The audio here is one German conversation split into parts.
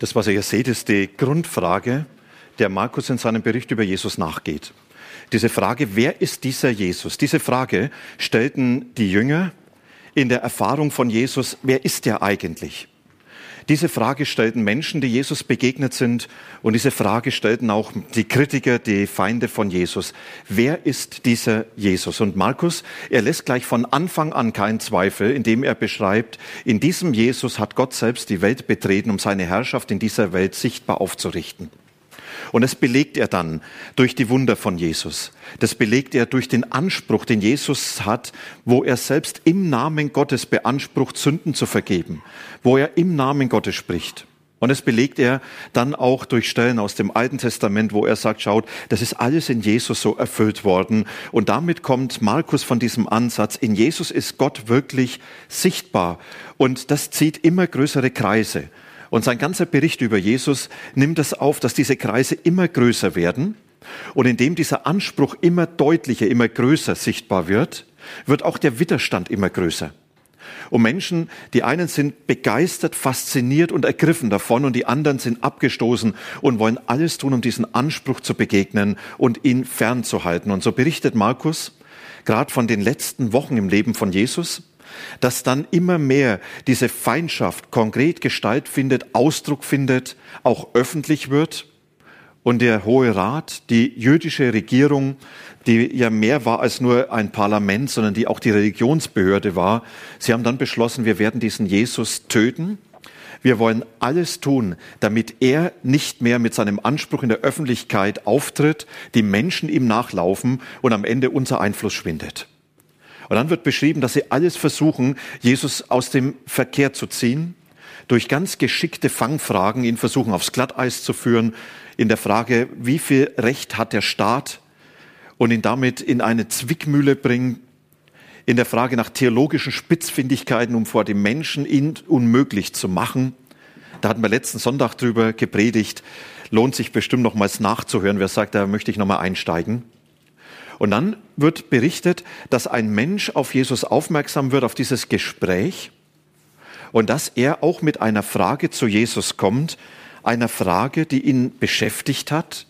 Das, was ihr hier seht, ist die Grundfrage, der Markus in seinem Bericht über Jesus nachgeht. Diese Frage, wer ist dieser Jesus? Diese Frage stellten die Jünger in der Erfahrung von Jesus, wer ist er eigentlich? Diese Frage stellten Menschen, die Jesus begegnet sind, und diese Frage stellten auch die Kritiker, die Feinde von Jesus. Wer ist dieser Jesus? Und Markus, er lässt gleich von Anfang an keinen Zweifel, indem er beschreibt, in diesem Jesus hat Gott selbst die Welt betreten, um seine Herrschaft in dieser Welt sichtbar aufzurichten. Und das belegt er dann durch die Wunder von Jesus. Das belegt er durch den Anspruch, den Jesus hat, wo er selbst im Namen Gottes beansprucht, Sünden zu vergeben, wo er im Namen Gottes spricht. Und das belegt er dann auch durch Stellen aus dem Alten Testament, wo er sagt, schaut, das ist alles in Jesus so erfüllt worden. Und damit kommt Markus von diesem Ansatz, in Jesus ist Gott wirklich sichtbar. Und das zieht immer größere Kreise. Und sein ganzer Bericht über Jesus nimmt es auf, dass diese Kreise immer größer werden. Und indem dieser Anspruch immer deutlicher, immer größer sichtbar wird, wird auch der Widerstand immer größer. Und Menschen, die einen sind begeistert, fasziniert und ergriffen davon und die anderen sind abgestoßen und wollen alles tun, um diesen Anspruch zu begegnen und ihn fernzuhalten. Und so berichtet Markus gerade von den letzten Wochen im Leben von Jesus, dass dann immer mehr diese Feindschaft konkret Gestalt findet, Ausdruck findet, auch öffentlich wird. Und der Hohe Rat, die jüdische Regierung, die ja mehr war als nur ein Parlament, sondern die auch die Religionsbehörde war, sie haben dann beschlossen, wir werden diesen Jesus töten. Wir wollen alles tun, damit er nicht mehr mit seinem Anspruch in der Öffentlichkeit auftritt, die Menschen ihm nachlaufen und am Ende unser Einfluss schwindet. Und dann wird beschrieben, dass sie alles versuchen, Jesus aus dem Verkehr zu ziehen, durch ganz geschickte Fangfragen ihn versuchen aufs Glatteis zu führen, in der Frage, wie viel Recht hat der Staat und ihn damit in eine Zwickmühle bringen, in der Frage nach theologischen Spitzfindigkeiten, um vor dem Menschen ihn unmöglich zu machen. Da hatten wir letzten Sonntag drüber gepredigt. Lohnt sich bestimmt nochmals nachzuhören. Wer sagt, da möchte ich nochmal einsteigen. Und dann wird berichtet, dass ein Mensch auf Jesus aufmerksam wird, auf dieses Gespräch und dass er auch mit einer Frage zu Jesus kommt, einer Frage, die ihn beschäftigt hat.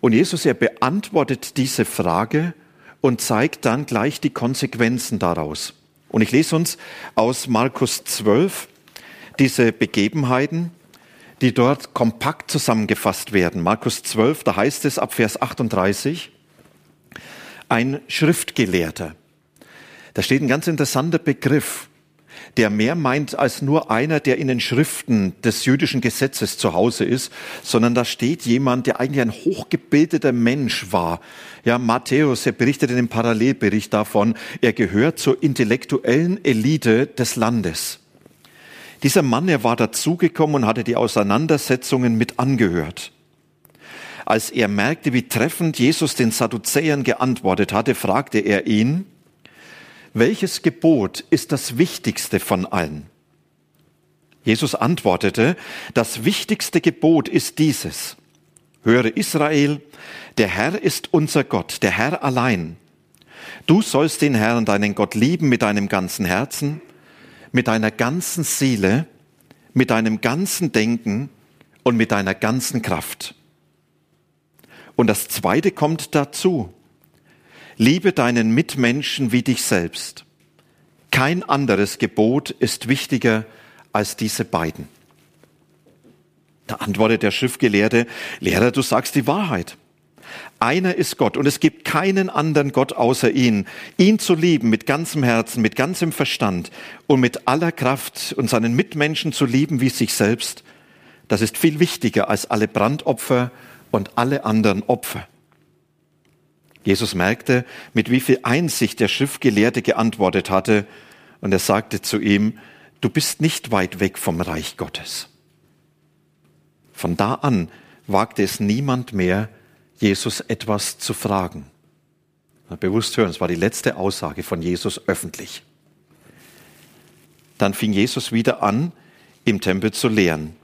Und Jesus, er beantwortet diese Frage und zeigt dann gleich die Konsequenzen daraus. Und ich lese uns aus Markus 12 diese Begebenheiten, die dort kompakt zusammengefasst werden. Markus 12, da heißt es ab Vers 38, ein Schriftgelehrter. Da steht ein ganz interessanter Begriff, der mehr meint als nur einer, der in den Schriften des jüdischen Gesetzes zu Hause ist, sondern da steht jemand, der eigentlich ein hochgebildeter Mensch war. Ja, Matthäus, er berichtet in dem Parallelbericht davon, er gehört zur intellektuellen Elite des Landes. Dieser Mann, er war dazugekommen und hatte die Auseinandersetzungen mit angehört. Als er merkte, wie treffend Jesus den Sadduzäern geantwortet hatte, fragte er ihn, welches Gebot ist das wichtigste von allen? Jesus antwortete, das wichtigste Gebot ist dieses. Höre Israel, der Herr ist unser Gott, der Herr allein. Du sollst den Herrn, deinen Gott lieben mit deinem ganzen Herzen, mit deiner ganzen Seele, mit deinem ganzen Denken und mit deiner ganzen Kraft. Und das Zweite kommt dazu. Liebe deinen Mitmenschen wie dich selbst. Kein anderes Gebot ist wichtiger als diese beiden. Da antwortet der Schriftgelehrte, Lehrer, du sagst die Wahrheit. Einer ist Gott und es gibt keinen anderen Gott außer ihn. Ihn zu lieben mit ganzem Herzen, mit ganzem Verstand und mit aller Kraft und seinen Mitmenschen zu lieben wie sich selbst, das ist viel wichtiger als alle Brandopfer und alle anderen Opfer. Jesus merkte, mit wie viel Einsicht der Schriftgelehrte geantwortet hatte, und er sagte zu ihm, du bist nicht weit weg vom Reich Gottes. Von da an wagte es niemand mehr, Jesus etwas zu fragen. Bewusst hören, es war die letzte Aussage von Jesus öffentlich. Dann fing Jesus wieder an, im Tempel zu lehren.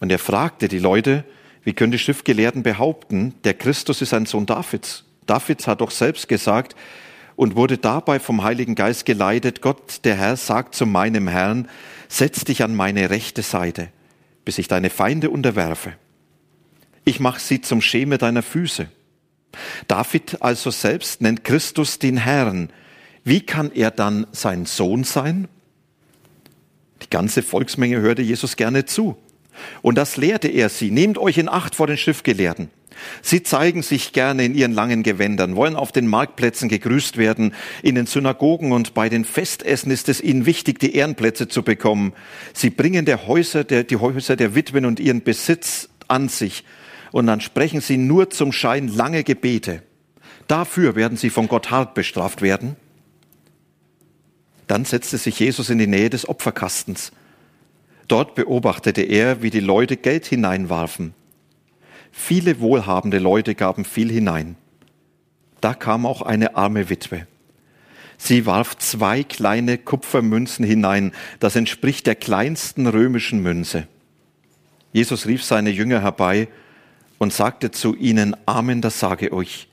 Und er fragte die Leute, wie können die Schriftgelehrten behaupten, der Christus ist ein Sohn Davids? Davids hat doch selbst gesagt und wurde dabei vom Heiligen Geist geleitet, Gott, der Herr, sagt zu meinem Herrn, setz dich an meine rechte Seite, bis ich deine Feinde unterwerfe. Ich mache sie zum Schemel deiner Füße. David also selbst nennt Christus den Herrn. Wie kann er dann sein Sohn sein? Die ganze Volksmenge hörte Jesus gerne zu. Und das lehrte er sie. Nehmt euch in Acht vor den Schriftgelehrten. Sie zeigen sich gerne in ihren langen Gewändern, wollen auf den Marktplätzen gegrüßt werden, in den Synagogen und bei den Festessen ist es ihnen wichtig, die Ehrenplätze zu bekommen. Sie bringen der Häuser, der, die Häuser der Witwen und ihren Besitz an sich und dann sprechen sie nur zum Schein lange Gebete. Dafür werden sie von Gott hart bestraft werden. Dann setzte sich Jesus in die Nähe des Opferkastens. Dort beobachtete er, wie die Leute Geld hineinwarfen. Viele wohlhabende Leute gaben viel hinein. Da kam auch eine arme Witwe. Sie warf zwei kleine Kupfermünzen hinein, das entspricht der kleinsten römischen Münze. Jesus rief seine Jünger herbei und sagte zu ihnen, Amen, das sage euch.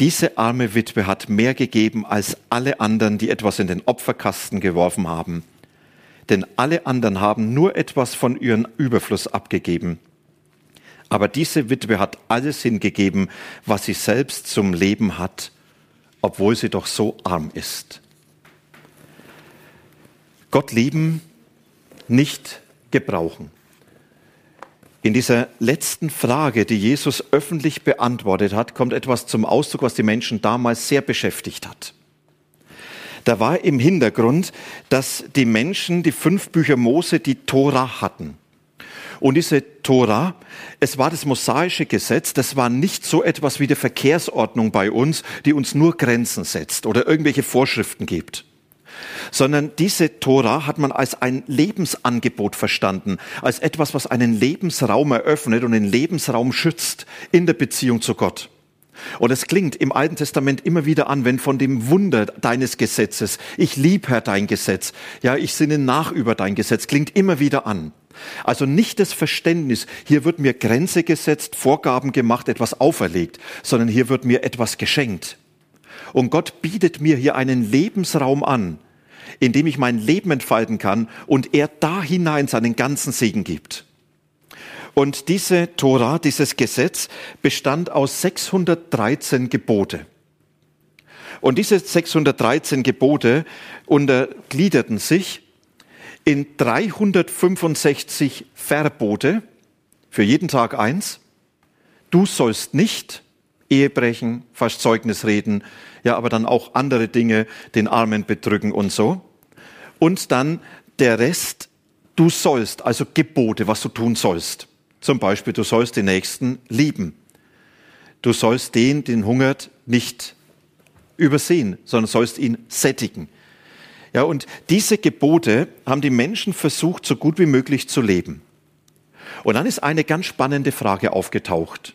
Diese arme Witwe hat mehr gegeben als alle anderen, die etwas in den Opferkasten geworfen haben. Denn alle anderen haben nur etwas von ihrem Überfluss abgegeben. Aber diese Witwe hat alles hingegeben, was sie selbst zum Leben hat, obwohl sie doch so arm ist. Gott lieben, nicht gebrauchen. In dieser letzten Frage, die Jesus öffentlich beantwortet hat, kommt etwas zum Ausdruck, was die Menschen damals sehr beschäftigt hat. Da war im Hintergrund, dass die Menschen die fünf Bücher Mose die Tora hatten. Und diese Tora, es war das mosaische Gesetz, das war nicht so etwas wie die Verkehrsordnung bei uns, die uns nur Grenzen setzt oder irgendwelche Vorschriften gibt sondern diese Tora hat man als ein Lebensangebot verstanden, als etwas, was einen Lebensraum eröffnet und den Lebensraum schützt in der Beziehung zu Gott. Und es klingt im Alten Testament immer wieder an, wenn von dem Wunder deines Gesetzes, ich lieb Herr dein Gesetz, ja, ich sinne nach über dein Gesetz, klingt immer wieder an. Also nicht das Verständnis, hier wird mir Grenze gesetzt, Vorgaben gemacht, etwas auferlegt, sondern hier wird mir etwas geschenkt. Und Gott bietet mir hier einen Lebensraum an, in dem ich mein Leben entfalten kann und er da hinein seinen ganzen Segen gibt. Und diese Tora, dieses Gesetz bestand aus 613 Gebote. Und diese 613 Gebote untergliederten sich in 365 Verbote, für jeden Tag eins. Du sollst nicht Ehe brechen, fast Zeugnis reden, ja, aber dann auch andere Dinge, den Armen bedrücken und so. Und dann der Rest, du sollst, also Gebote, was du tun sollst. Zum Beispiel, du sollst den Nächsten lieben. Du sollst den, den hungert, nicht übersehen, sondern sollst ihn sättigen. Ja, und diese Gebote haben die Menschen versucht, so gut wie möglich zu leben. Und dann ist eine ganz spannende Frage aufgetaucht.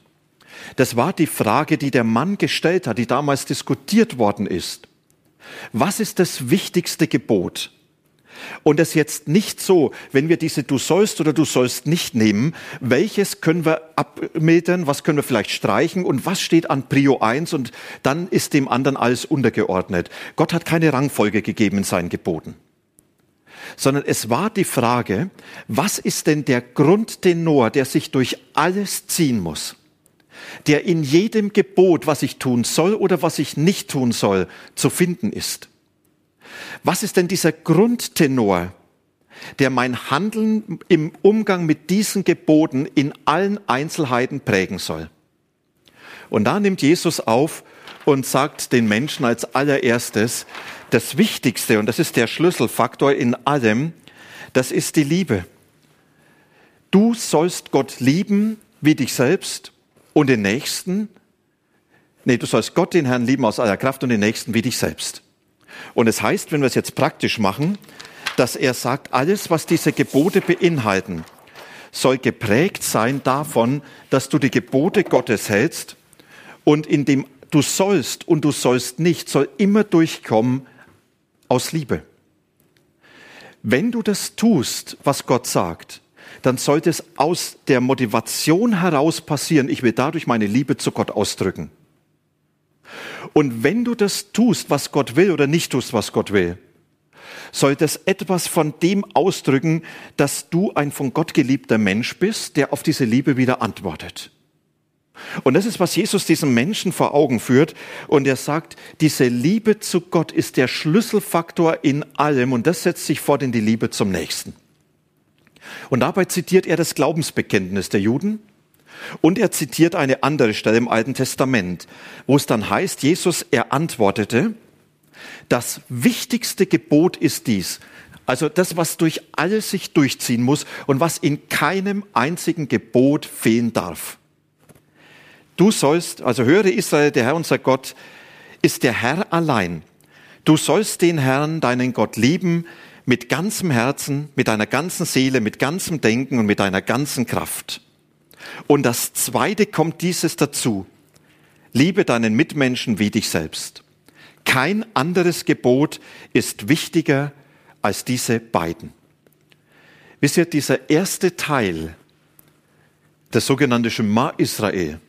Das war die Frage, die der Mann gestellt hat, die damals diskutiert worden ist. Was ist das wichtigste Gebot? Und es jetzt nicht so, wenn wir diese du sollst oder du sollst nicht nehmen, welches können wir abmildern, was können wir vielleicht streichen und was steht an Prio 1 und dann ist dem anderen alles untergeordnet. Gott hat keine Rangfolge gegeben in seinen Geboten. Sondern es war die Frage, was ist denn der Grundtenor, der sich durch alles ziehen muss? der in jedem Gebot, was ich tun soll oder was ich nicht tun soll, zu finden ist. Was ist denn dieser Grundtenor, der mein Handeln im Umgang mit diesen Geboten in allen Einzelheiten prägen soll? Und da nimmt Jesus auf und sagt den Menschen als allererstes, das Wichtigste, und das ist der Schlüsselfaktor in allem, das ist die Liebe. Du sollst Gott lieben wie dich selbst und den Nächsten, nee, du sollst Gott, den Herrn, lieben aus aller Kraft und den Nächsten wie dich selbst. Und es heißt, wenn wir es jetzt praktisch machen, dass er sagt, alles, was diese Gebote beinhalten, soll geprägt sein davon, dass du die Gebote Gottes hältst und in dem du sollst und du sollst nicht, soll immer durchkommen aus Liebe. Wenn du das tust, was Gott sagt, dann sollte es aus der Motivation heraus passieren, ich will dadurch meine Liebe zu Gott ausdrücken. Und wenn du das tust, was Gott will oder nicht tust, was Gott will, soll das etwas von dem ausdrücken, dass du ein von Gott geliebter Mensch bist, der auf diese Liebe wieder antwortet. Und das ist, was Jesus diesem Menschen vor Augen führt. Und er sagt, diese Liebe zu Gott ist der Schlüsselfaktor in allem. Und das setzt sich fort in die Liebe zum Nächsten. Und dabei zitiert er das Glaubensbekenntnis der Juden. Und er zitiert eine andere Stelle im Alten Testament, wo es dann heißt, Jesus, er antwortete, das wichtigste Gebot ist dies. Also das, was durch alles sich durchziehen muss und was in keinem einzigen Gebot fehlen darf. Du sollst, also höre Israel, der Herr unser Gott ist der Herr allein. Du sollst den Herrn, deinen Gott lieben mit ganzem Herzen, mit deiner ganzen Seele, mit ganzem Denken und mit deiner ganzen Kraft. Und das Zweite kommt dieses dazu. Liebe deinen Mitmenschen wie dich selbst. Kein anderes Gebot ist wichtiger als diese beiden. Wisst ihr, dieser erste Teil, das sogenannte Shema Israel,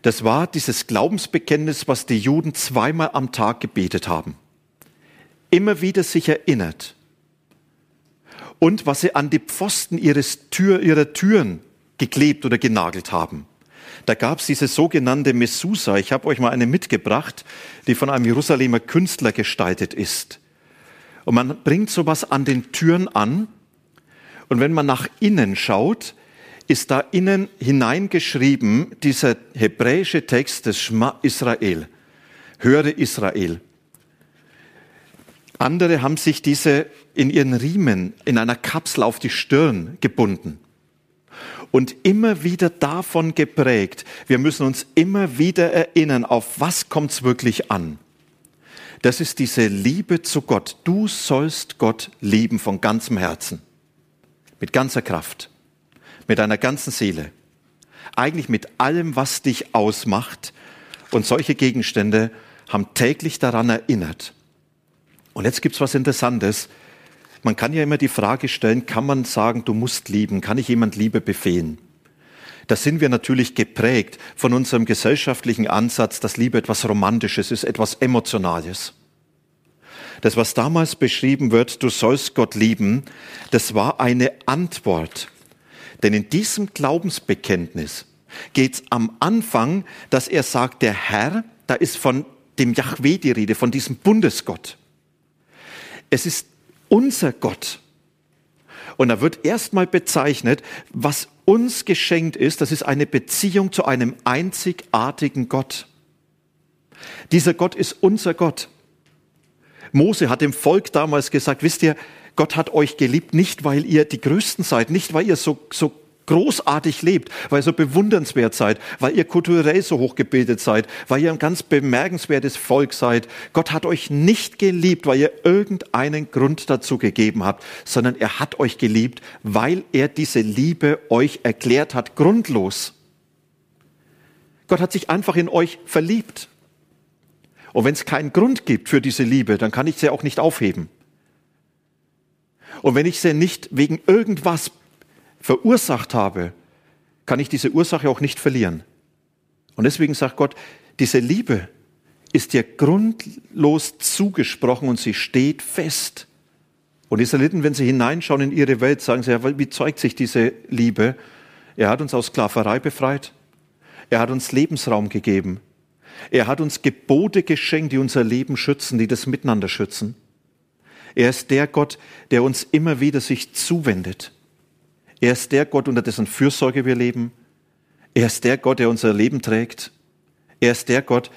das war dieses Glaubensbekenntnis, was die Juden zweimal am Tag gebetet haben. Immer wieder sich erinnert. Und was sie an die Pfosten ihres Tür, ihrer Türen geklebt oder genagelt haben. Da gab es diese sogenannte Messusa. Ich habe euch mal eine mitgebracht, die von einem Jerusalemer Künstler gestaltet ist. Und man bringt sowas an den Türen an. Und wenn man nach innen schaut, ist da innen hineingeschrieben dieser hebräische Text des Schma Israel. Höre Israel. Andere haben sich diese in ihren Riemen in einer Kapsel auf die Stirn gebunden und immer wieder davon geprägt. Wir müssen uns immer wieder erinnern, auf was kommt es wirklich an. Das ist diese Liebe zu Gott. Du sollst Gott lieben von ganzem Herzen, mit ganzer Kraft, mit deiner ganzen Seele, eigentlich mit allem, was dich ausmacht. Und solche Gegenstände haben täglich daran erinnert. Und jetzt gibt's was Interessantes. Man kann ja immer die Frage stellen, kann man sagen, du musst lieben? Kann ich jemand Liebe befehlen? Da sind wir natürlich geprägt von unserem gesellschaftlichen Ansatz, dass Liebe etwas Romantisches ist, etwas Emotionales. Das, was damals beschrieben wird, du sollst Gott lieben, das war eine Antwort. Denn in diesem Glaubensbekenntnis geht es am Anfang, dass er sagt, der Herr, da ist von dem Yahweh die Rede, von diesem Bundesgott. Es ist unser Gott. Und da wird erstmal bezeichnet, was uns geschenkt ist, das ist eine Beziehung zu einem einzigartigen Gott. Dieser Gott ist unser Gott. Mose hat dem Volk damals gesagt, wisst ihr, Gott hat euch geliebt, nicht weil ihr die Größten seid, nicht weil ihr so, so großartig lebt, weil ihr so bewundernswert seid, weil ihr kulturell so hochgebildet seid, weil ihr ein ganz bemerkenswertes Volk seid. Gott hat euch nicht geliebt, weil ihr irgendeinen Grund dazu gegeben habt, sondern er hat euch geliebt, weil er diese Liebe euch erklärt hat, grundlos. Gott hat sich einfach in euch verliebt. Und wenn es keinen Grund gibt für diese Liebe, dann kann ich sie auch nicht aufheben. Und wenn ich sie nicht wegen irgendwas verursacht habe, kann ich diese Ursache auch nicht verlieren. Und deswegen sagt Gott, diese Liebe ist dir grundlos zugesprochen und sie steht fest. Und die Israeliten, wenn sie hineinschauen in ihre Welt, sagen sie, ja, wie zeugt sich diese Liebe? Er hat uns aus Sklaverei befreit. Er hat uns Lebensraum gegeben. Er hat uns Gebote geschenkt, die unser Leben schützen, die das Miteinander schützen. Er ist der Gott, der uns immer wieder sich zuwendet. Er ist der Gott, unter dessen Fürsorge wir leben. Er ist der Gott, der unser Leben trägt. Er ist der Gott,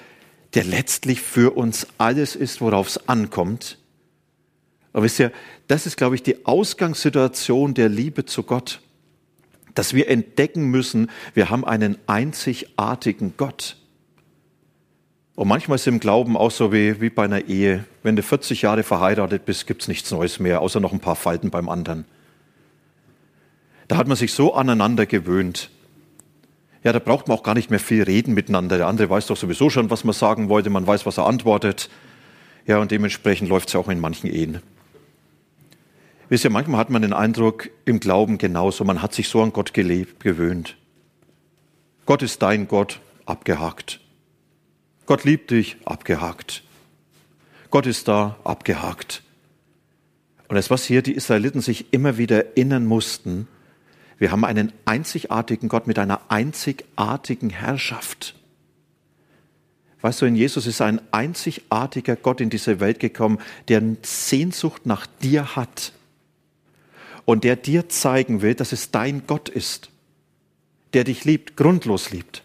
der letztlich für uns alles ist, worauf es ankommt. Aber wisst ihr, das ist, glaube ich, die Ausgangssituation der Liebe zu Gott. Dass wir entdecken müssen, wir haben einen einzigartigen Gott. Und manchmal ist im Glauben auch so wie, wie bei einer Ehe. Wenn du 40 Jahre verheiratet bist, gibt es nichts Neues mehr, außer noch ein paar Falten beim anderen. Da hat man sich so aneinander gewöhnt. Ja, da braucht man auch gar nicht mehr viel reden miteinander. Der andere weiß doch sowieso schon, was man sagen wollte. Man weiß, was er antwortet. Ja, und dementsprechend läuft es auch in manchen Ehen. Wisst ihr, manchmal hat man den Eindruck, im Glauben genauso, man hat sich so an Gott gelebt, gewöhnt. Gott ist dein Gott, abgehakt. Gott liebt dich, abgehakt. Gott ist da, abgehakt. Und das, was hier die Israeliten sich immer wieder erinnern mussten, wir haben einen einzigartigen Gott mit einer einzigartigen Herrschaft. Weißt du, in Jesus ist ein einzigartiger Gott in diese Welt gekommen, der Sehnsucht nach dir hat und der dir zeigen will, dass es dein Gott ist, der dich liebt, grundlos liebt,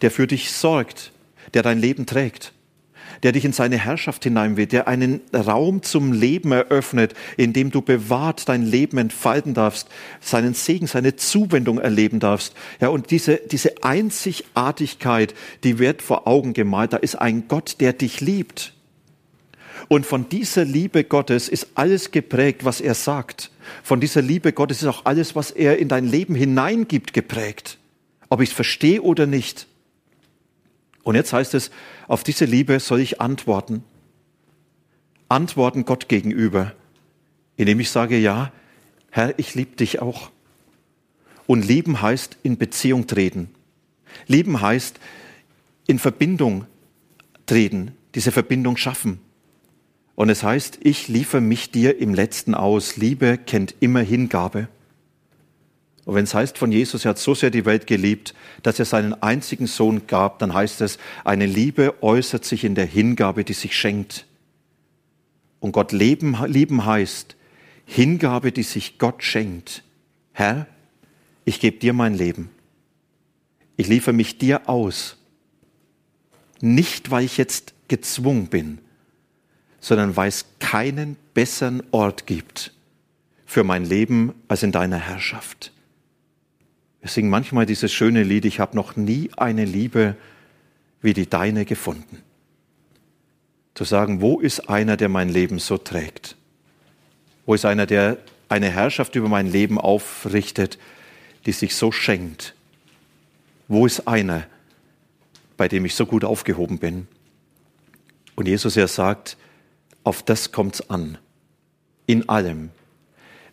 der für dich sorgt, der dein Leben trägt, der dich in seine Herrschaft hinein will, der einen Raum zum Leben eröffnet, in dem du bewahrt dein Leben entfalten darfst, seinen Segen, seine Zuwendung erleben darfst. Ja, und diese, diese Einzigartigkeit, die wird vor Augen gemalt. Da ist ein Gott, der dich liebt. Und von dieser Liebe Gottes ist alles geprägt, was er sagt. Von dieser Liebe Gottes ist auch alles, was er in dein Leben hineingibt, geprägt. Ob ich es verstehe oder nicht. Und jetzt heißt es, auf diese Liebe soll ich antworten. Antworten Gott gegenüber, indem ich sage, ja, Herr, ich liebe dich auch. Und lieben heißt in Beziehung treten. Lieben heißt in Verbindung treten, diese Verbindung schaffen. Und es heißt, ich liefere mich dir im letzten aus. Liebe kennt immer Hingabe. Und wenn es heißt von Jesus, er hat so sehr die Welt geliebt, dass er seinen einzigen Sohn gab, dann heißt es, eine Liebe äußert sich in der Hingabe, die sich schenkt. Und Gott leben, lieben heißt, Hingabe, die sich Gott schenkt. Herr, ich gebe dir mein Leben. Ich liefere mich dir aus. Nicht, weil ich jetzt gezwungen bin, sondern weil es keinen besseren Ort gibt für mein Leben als in deiner Herrschaft. Wir singen manchmal dieses schöne Lied, ich habe noch nie eine Liebe wie die deine gefunden. Zu sagen, wo ist einer, der mein Leben so trägt? Wo ist einer, der eine Herrschaft über mein Leben aufrichtet, die sich so schenkt? Wo ist einer, bei dem ich so gut aufgehoben bin? Und Jesus, er sagt, auf das kommt's an. In allem.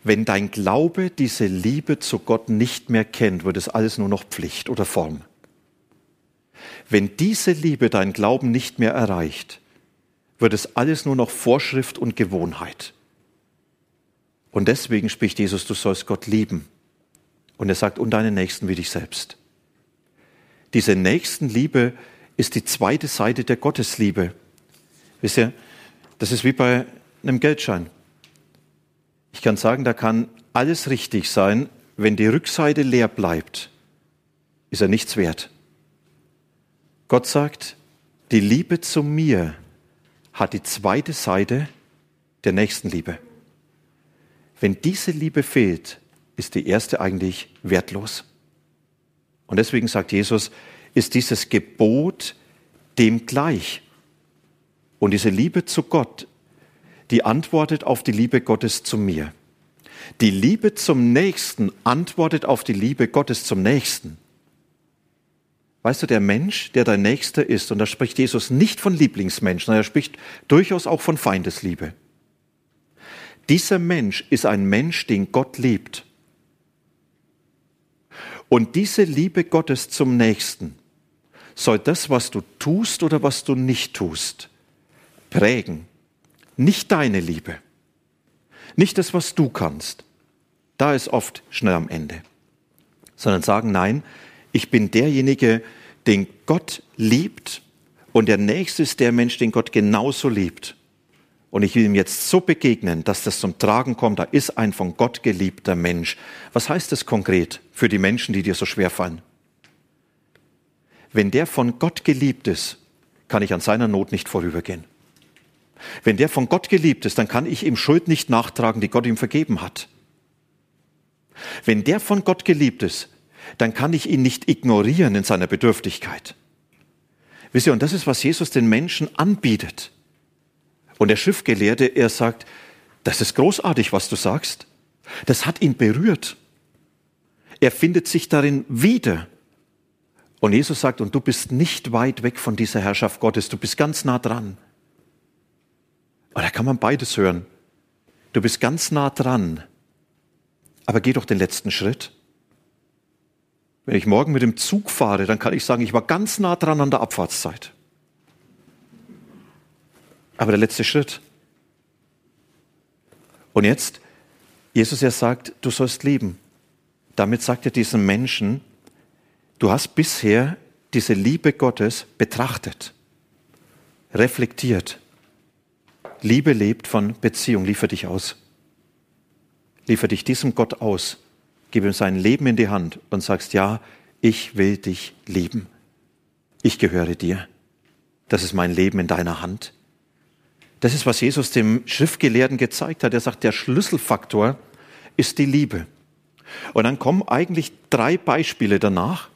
Wenn dein Glaube diese Liebe zu Gott nicht mehr kennt, wird es alles nur noch Pflicht oder Form. Wenn diese Liebe dein Glauben nicht mehr erreicht, wird es alles nur noch Vorschrift und Gewohnheit. Und deswegen spricht Jesus, du sollst Gott lieben. Und er sagt, und deinen Nächsten wie dich selbst. Diese Nächstenliebe ist die zweite Seite der Gottesliebe. Wisst ihr, das ist wie bei einem Geldschein. Ich kann sagen, da kann alles richtig sein, wenn die Rückseite leer bleibt, ist er nichts wert. Gott sagt, die Liebe zu mir hat die zweite Seite der Nächstenliebe. Wenn diese Liebe fehlt, ist die erste eigentlich wertlos. Und deswegen sagt Jesus, ist dieses Gebot dem gleich. Und diese Liebe zu Gott, die antwortet auf die Liebe Gottes zu mir. Die Liebe zum Nächsten antwortet auf die Liebe Gottes zum Nächsten. Weißt du, der Mensch, der dein Nächster ist, und da spricht Jesus nicht von Lieblingsmenschen, er spricht durchaus auch von Feindesliebe. Dieser Mensch ist ein Mensch, den Gott liebt. Und diese Liebe Gottes zum Nächsten soll das, was du tust oder was du nicht tust, prägen. Nicht deine Liebe. Nicht das, was du kannst. Da ist oft schnell am Ende. Sondern sagen, nein, ich bin derjenige, den Gott liebt und der Nächste ist der Mensch, den Gott genauso liebt. Und ich will ihm jetzt so begegnen, dass das zum Tragen kommt, da ist ein von Gott geliebter Mensch. Was heißt das konkret für die Menschen, die dir so schwer fallen? Wenn der von Gott geliebt ist, kann ich an seiner Not nicht vorübergehen. Wenn der von Gott geliebt ist, dann kann ich ihm Schuld nicht nachtragen, die Gott ihm vergeben hat. Wenn der von Gott geliebt ist, dann kann ich ihn nicht ignorieren in seiner Bedürftigkeit. Wisst ihr, und das ist, was Jesus den Menschen anbietet. Und der Schriftgelehrte, er sagt, das ist großartig, was du sagst. Das hat ihn berührt. Er findet sich darin wieder. Und Jesus sagt, und du bist nicht weit weg von dieser Herrschaft Gottes, du bist ganz nah dran. Und da kann man beides hören. Du bist ganz nah dran, aber geh doch den letzten Schritt. Wenn ich morgen mit dem Zug fahre, dann kann ich sagen, ich war ganz nah dran an der Abfahrtszeit. Aber der letzte Schritt. Und jetzt, Jesus er sagt, du sollst leben. Damit sagt er diesem Menschen, du hast bisher diese Liebe Gottes betrachtet, reflektiert. Liebe lebt von Beziehung, liefer dich aus. Liefer dich diesem Gott aus, gib ihm sein Leben in die Hand und sagst, ja, ich will dich lieben. Ich gehöre dir. Das ist mein Leben in deiner Hand. Das ist, was Jesus dem Schriftgelehrten gezeigt hat. Er sagt, der Schlüsselfaktor ist die Liebe. Und dann kommen eigentlich drei Beispiele danach,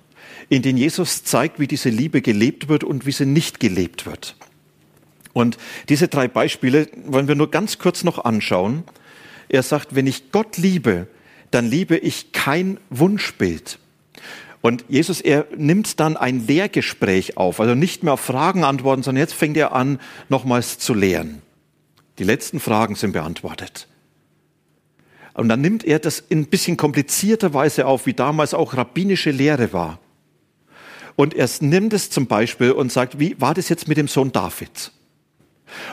in denen Jesus zeigt, wie diese Liebe gelebt wird und wie sie nicht gelebt wird. Und diese drei Beispiele wollen wir nur ganz kurz noch anschauen. Er sagt, wenn ich Gott liebe, dann liebe ich kein Wunschbild. Und Jesus, er nimmt dann ein Lehrgespräch auf, also nicht mehr auf Fragen antworten, sondern jetzt fängt er an, nochmals zu lehren. Die letzten Fragen sind beantwortet. Und dann nimmt er das in ein bisschen komplizierter Weise auf, wie damals auch rabbinische Lehre war. Und er nimmt es zum Beispiel und sagt, wie war das jetzt mit dem Sohn Davids?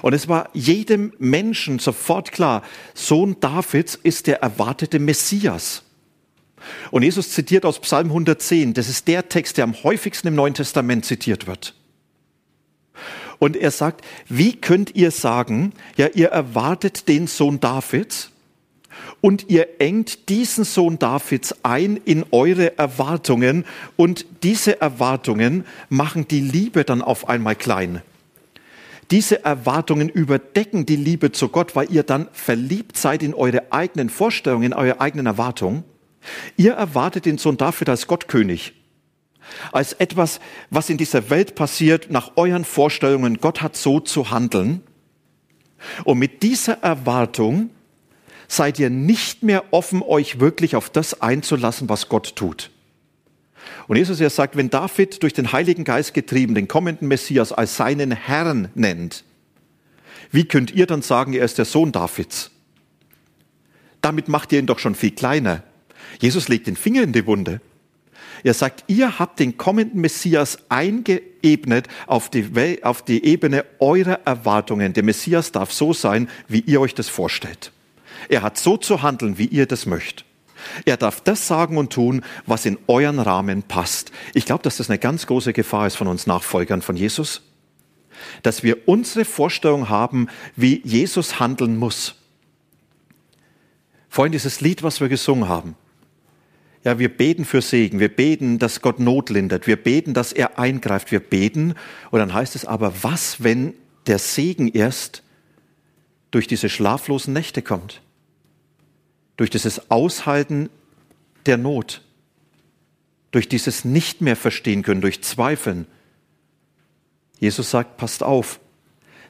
Und es war jedem Menschen sofort klar, Sohn Davids ist der erwartete Messias. Und Jesus zitiert aus Psalm 110, das ist der Text, der am häufigsten im Neuen Testament zitiert wird. Und er sagt, wie könnt ihr sagen, ja, ihr erwartet den Sohn Davids und ihr engt diesen Sohn Davids ein in eure Erwartungen und diese Erwartungen machen die Liebe dann auf einmal klein. Diese Erwartungen überdecken die Liebe zu Gott, weil ihr dann verliebt seid in eure eigenen Vorstellungen, in eure eigenen Erwartungen. Ihr erwartet den Sohn David als Gottkönig, als etwas, was in dieser Welt passiert, nach euren Vorstellungen. Gott hat so zu handeln. Und mit dieser Erwartung seid ihr nicht mehr offen, euch wirklich auf das einzulassen, was Gott tut. Und Jesus er sagt, wenn David durch den Heiligen Geist getrieben den kommenden Messias als seinen Herrn nennt, wie könnt ihr dann sagen, er ist der Sohn Davids? Damit macht ihr ihn doch schon viel kleiner. Jesus legt den Finger in die Wunde. Er sagt, ihr habt den kommenden Messias eingeebnet auf die, auf die Ebene eurer Erwartungen. Der Messias darf so sein, wie ihr euch das vorstellt. Er hat so zu handeln, wie ihr das möchtet. Er darf das sagen und tun, was in euren Rahmen passt. Ich glaube, dass das eine ganz große Gefahr ist von uns Nachfolgern von Jesus. Dass wir unsere Vorstellung haben, wie Jesus handeln muss. Vorhin dieses Lied, was wir gesungen haben. Ja, wir beten für Segen, wir beten, dass Gott Not lindert, wir beten, dass er eingreift, wir beten. Und dann heißt es aber, was, wenn der Segen erst durch diese schlaflosen Nächte kommt? Durch dieses Aushalten der Not, durch dieses nicht mehr verstehen können, durch Zweifeln. Jesus sagt, passt auf,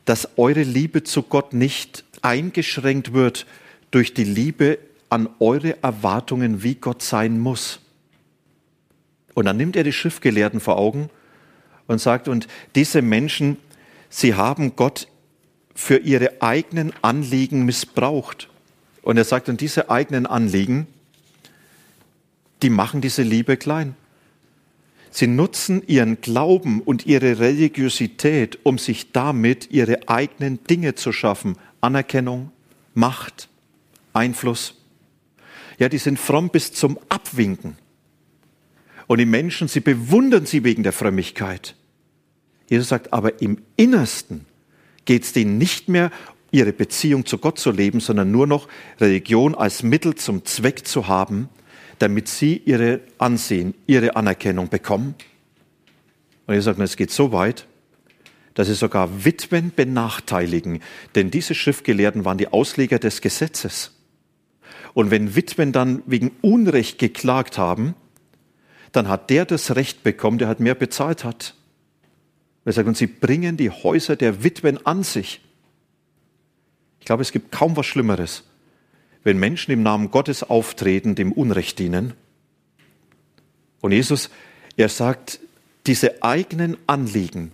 dass eure Liebe zu Gott nicht eingeschränkt wird durch die Liebe an eure Erwartungen, wie Gott sein muss. Und dann nimmt er die Schriftgelehrten vor Augen und sagt, und diese Menschen, sie haben Gott für ihre eigenen Anliegen missbraucht. Und er sagt, und diese eigenen Anliegen, die machen diese Liebe klein. Sie nutzen ihren Glauben und ihre Religiosität, um sich damit ihre eigenen Dinge zu schaffen. Anerkennung, Macht, Einfluss. Ja, die sind fromm bis zum Abwinken. Und die Menschen, sie bewundern sie wegen der Frömmigkeit. Jesus sagt, aber im Innersten geht es denen nicht mehr ihre Beziehung zu Gott zu leben, sondern nur noch Religion als Mittel zum Zweck zu haben, damit sie ihre Ansehen, ihre Anerkennung bekommen. Und ich sage, es geht so weit, dass sie sogar Witwen benachteiligen, denn diese Schriftgelehrten waren die Ausleger des Gesetzes. Und wenn Witwen dann wegen Unrecht geklagt haben, dann hat der das Recht bekommen, der hat mehr bezahlt hat. Er sagt, und sie bringen die Häuser der Witwen an sich. Ich glaube, es gibt kaum was Schlimmeres, wenn Menschen im Namen Gottes auftreten, dem Unrecht dienen. Und Jesus, er sagt, diese eigenen Anliegen,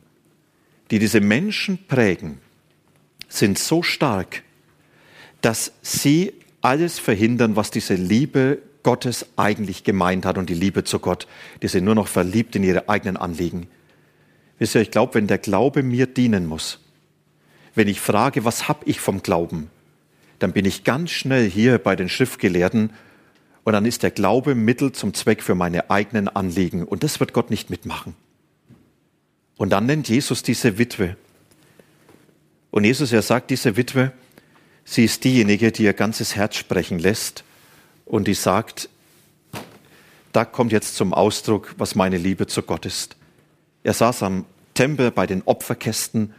die diese Menschen prägen, sind so stark, dass sie alles verhindern, was diese Liebe Gottes eigentlich gemeint hat und die Liebe zu Gott. Die sind nur noch verliebt in ihre eigenen Anliegen. Wisst ihr, ich glaube, wenn der Glaube mir dienen muss, wenn ich frage, was habe ich vom Glauben, dann bin ich ganz schnell hier bei den Schriftgelehrten und dann ist der Glaube Mittel zum Zweck für meine eigenen Anliegen und das wird Gott nicht mitmachen. Und dann nennt Jesus diese Witwe. Und Jesus, er sagt, diese Witwe, sie ist diejenige, die ihr ganzes Herz sprechen lässt und die sagt, da kommt jetzt zum Ausdruck, was meine Liebe zu Gott ist. Er saß am Tempel bei den Opferkästen,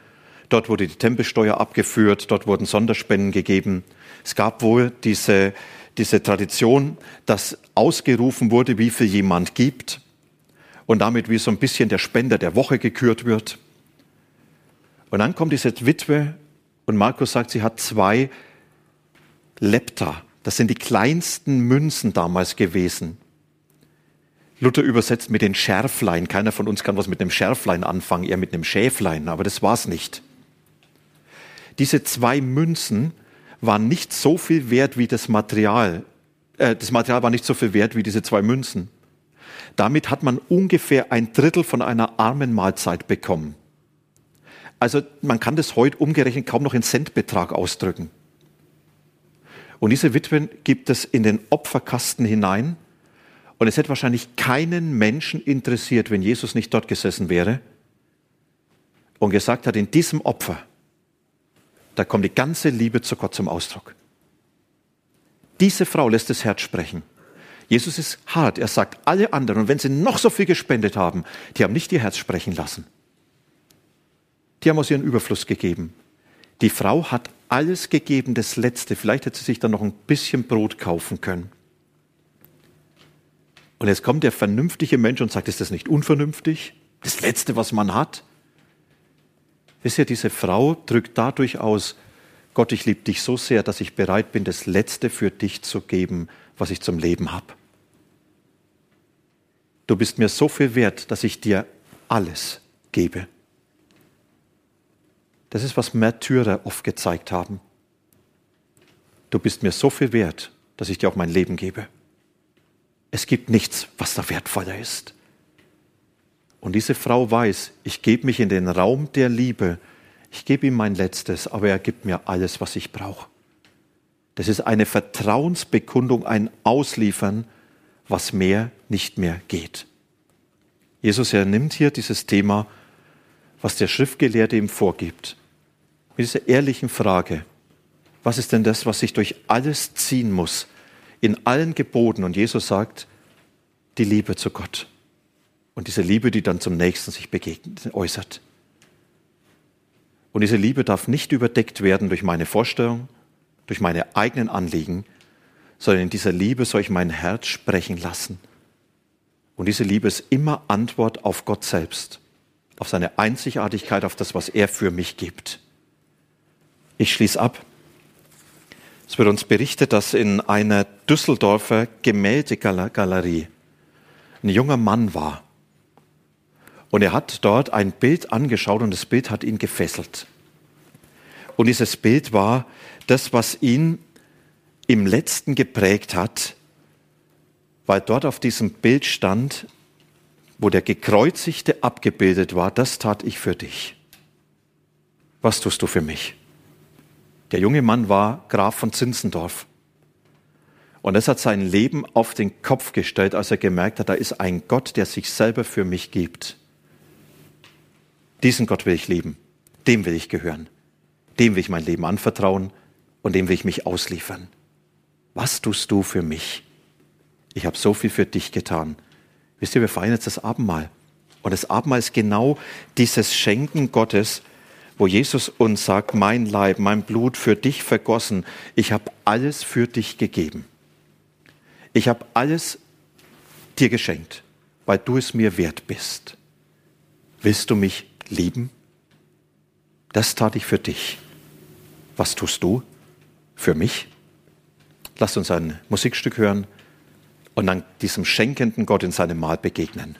dort wurde die Tempelsteuer abgeführt, dort wurden Sonderspenden gegeben. Es gab wohl diese, diese Tradition, dass ausgerufen wurde, wie viel jemand gibt und damit wie so ein bisschen der Spender der Woche gekürt wird. Und dann kommt diese Witwe und Markus sagt, sie hat zwei Lepta. Das sind die kleinsten Münzen damals gewesen. Luther übersetzt mit den Schärflein. Keiner von uns kann was mit einem Schärflein anfangen, eher mit einem Schäflein, aber das war's nicht. Diese zwei Münzen waren nicht so viel wert wie das Material. Äh, das Material war nicht so viel wert wie diese zwei Münzen. Damit hat man ungefähr ein Drittel von einer armen Mahlzeit bekommen. Also man kann das heute umgerechnet kaum noch in Centbetrag ausdrücken. Und diese Witwen gibt es in den Opferkasten hinein. Und es hätte wahrscheinlich keinen Menschen interessiert, wenn Jesus nicht dort gesessen wäre und gesagt hat, in diesem Opfer, da kommt die ganze Liebe zu Gott zum Ausdruck. Diese Frau lässt das Herz sprechen. Jesus ist hart. Er sagt, alle anderen, und wenn sie noch so viel gespendet haben, die haben nicht ihr Herz sprechen lassen. Die haben aus ihrem Überfluss gegeben. Die Frau hat alles gegeben, das Letzte. Vielleicht hätte sie sich dann noch ein bisschen Brot kaufen können. Und jetzt kommt der vernünftige Mensch und sagt, ist das nicht unvernünftig? Das Letzte, was man hat? Wisst ihr, diese Frau drückt dadurch aus, Gott, ich liebe dich so sehr, dass ich bereit bin, das Letzte für dich zu geben, was ich zum Leben habe. Du bist mir so viel wert, dass ich dir alles gebe. Das ist, was Märtyrer oft gezeigt haben. Du bist mir so viel wert, dass ich dir auch mein Leben gebe. Es gibt nichts, was da wertvoller ist. Und diese Frau weiß, ich gebe mich in den Raum der Liebe, ich gebe ihm mein Letztes, aber er gibt mir alles, was ich brauche. Das ist eine Vertrauensbekundung, ein Ausliefern, was mehr nicht mehr geht. Jesus, er nimmt hier dieses Thema, was der Schriftgelehrte ihm vorgibt, mit dieser ehrlichen Frage, was ist denn das, was sich durch alles ziehen muss, in allen Geboten? Und Jesus sagt, die Liebe zu Gott. Und diese Liebe, die dann zum Nächsten sich begegnet, äußert. Und diese Liebe darf nicht überdeckt werden durch meine Vorstellung, durch meine eigenen Anliegen, sondern in dieser Liebe soll ich mein Herz sprechen lassen. Und diese Liebe ist immer Antwort auf Gott selbst, auf seine Einzigartigkeit, auf das, was er für mich gibt. Ich schließe ab. Es wird uns berichtet, dass in einer Düsseldorfer Gemäldegalerie ein junger Mann war. Und er hat dort ein Bild angeschaut und das Bild hat ihn gefesselt. Und dieses Bild war das, was ihn im letzten geprägt hat, weil dort auf diesem Bild stand, wo der Gekreuzigte abgebildet war, das tat ich für dich. Was tust du für mich? Der junge Mann war Graf von Zinzendorf. Und es hat sein Leben auf den Kopf gestellt, als er gemerkt hat, da ist ein Gott, der sich selber für mich gibt. Diesen Gott will ich lieben. Dem will ich gehören. Dem will ich mein Leben anvertrauen und dem will ich mich ausliefern. Was tust du für mich? Ich habe so viel für dich getan. Wisst ihr, wir feiern jetzt das Abendmahl. Und das Abendmahl ist genau dieses Schenken Gottes, wo Jesus uns sagt, mein Leib, mein Blut für dich vergossen. Ich habe alles für dich gegeben. Ich habe alles dir geschenkt, weil du es mir wert bist. Willst du mich lieben? Das tat ich für dich. Was tust du für mich? Lasst uns ein Musikstück hören und dann diesem schenkenden Gott in seinem Mahl begegnen.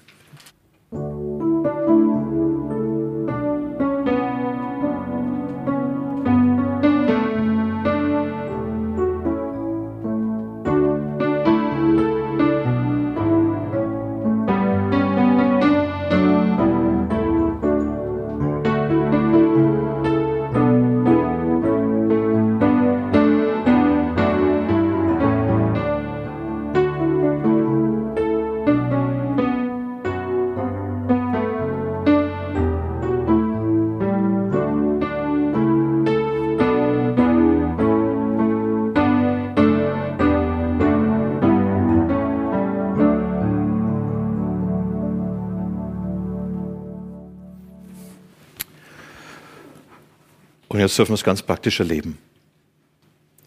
Jetzt dürfen wir es ganz praktisch erleben.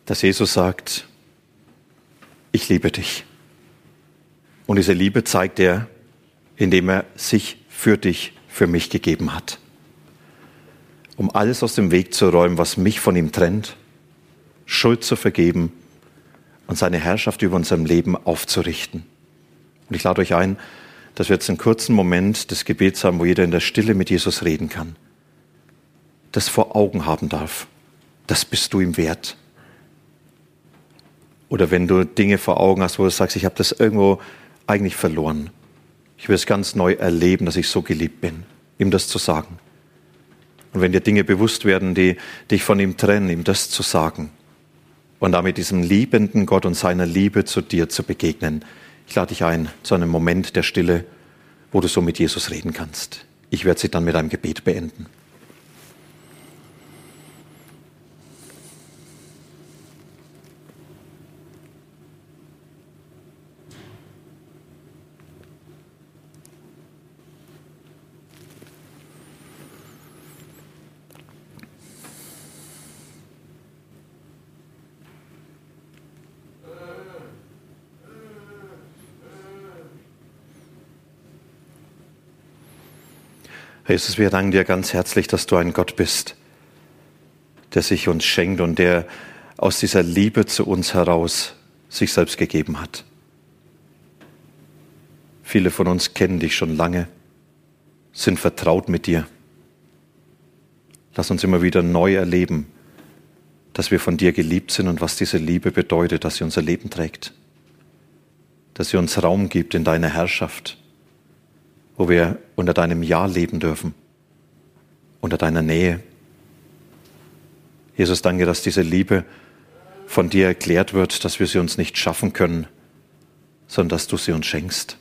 Dass Jesus sagt, ich liebe dich. Und diese Liebe zeigt er, indem er sich für dich, für mich gegeben hat. Um alles aus dem Weg zu räumen, was mich von ihm trennt, Schuld zu vergeben und seine Herrschaft über unserem Leben aufzurichten. Und ich lade euch ein, dass wir jetzt einen kurzen Moment des Gebets haben, wo jeder in der Stille mit Jesus reden kann das vor Augen haben darf. Das bist du ihm wert. Oder wenn du Dinge vor Augen hast, wo du sagst, ich habe das irgendwo eigentlich verloren. Ich will es ganz neu erleben, dass ich so geliebt bin, ihm das zu sagen. Und wenn dir Dinge bewusst werden, die dich von ihm trennen, ihm das zu sagen. Und damit diesem liebenden Gott und seiner Liebe zu dir zu begegnen. Ich lade dich ein zu einem Moment der Stille, wo du so mit Jesus reden kannst. Ich werde sie dann mit einem Gebet beenden. Jesus, wir danken dir ganz herzlich, dass du ein Gott bist, der sich uns schenkt und der aus dieser Liebe zu uns heraus sich selbst gegeben hat. Viele von uns kennen dich schon lange, sind vertraut mit dir. Lass uns immer wieder neu erleben, dass wir von dir geliebt sind und was diese Liebe bedeutet, dass sie unser Leben trägt, dass sie uns Raum gibt in deiner Herrschaft wo wir unter deinem Ja leben dürfen, unter deiner Nähe. Jesus, danke, dass diese Liebe von dir erklärt wird, dass wir sie uns nicht schaffen können, sondern dass du sie uns schenkst.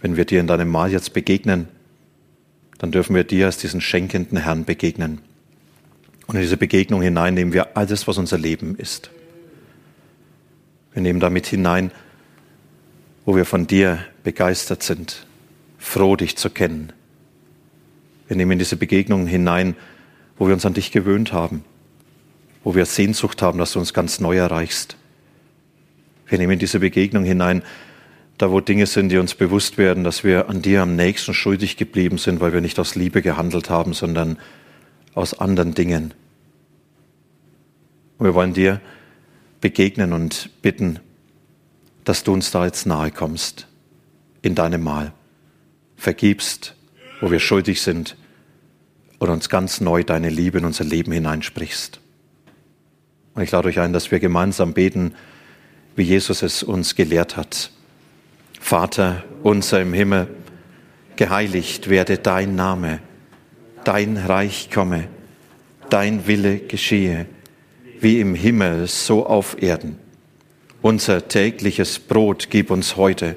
Wenn wir dir in deinem Mahl jetzt begegnen, dann dürfen wir dir als diesen schenkenden Herrn begegnen. Und in diese Begegnung hinein nehmen wir alles, was unser Leben ist. Wir nehmen damit hinein, wo wir von dir begeistert sind, froh dich zu kennen. Wir nehmen diese Begegnungen hinein, wo wir uns an dich gewöhnt haben, wo wir Sehnsucht haben, dass du uns ganz neu erreichst. Wir nehmen diese Begegnung hinein, da wo Dinge sind, die uns bewusst werden, dass wir an dir am nächsten schuldig geblieben sind, weil wir nicht aus Liebe gehandelt haben, sondern aus anderen Dingen. Und wir wollen dir begegnen und bitten, dass du uns da jetzt nahe kommst in deinem Mahl. Vergibst, wo wir schuldig sind und uns ganz neu deine Liebe in unser Leben hineinsprichst. Und ich lade euch ein, dass wir gemeinsam beten, wie Jesus es uns gelehrt hat. Vater unser im Himmel, geheiligt werde dein Name, dein Reich komme, dein Wille geschehe, wie im Himmel so auf Erden. Unser tägliches Brot gib uns heute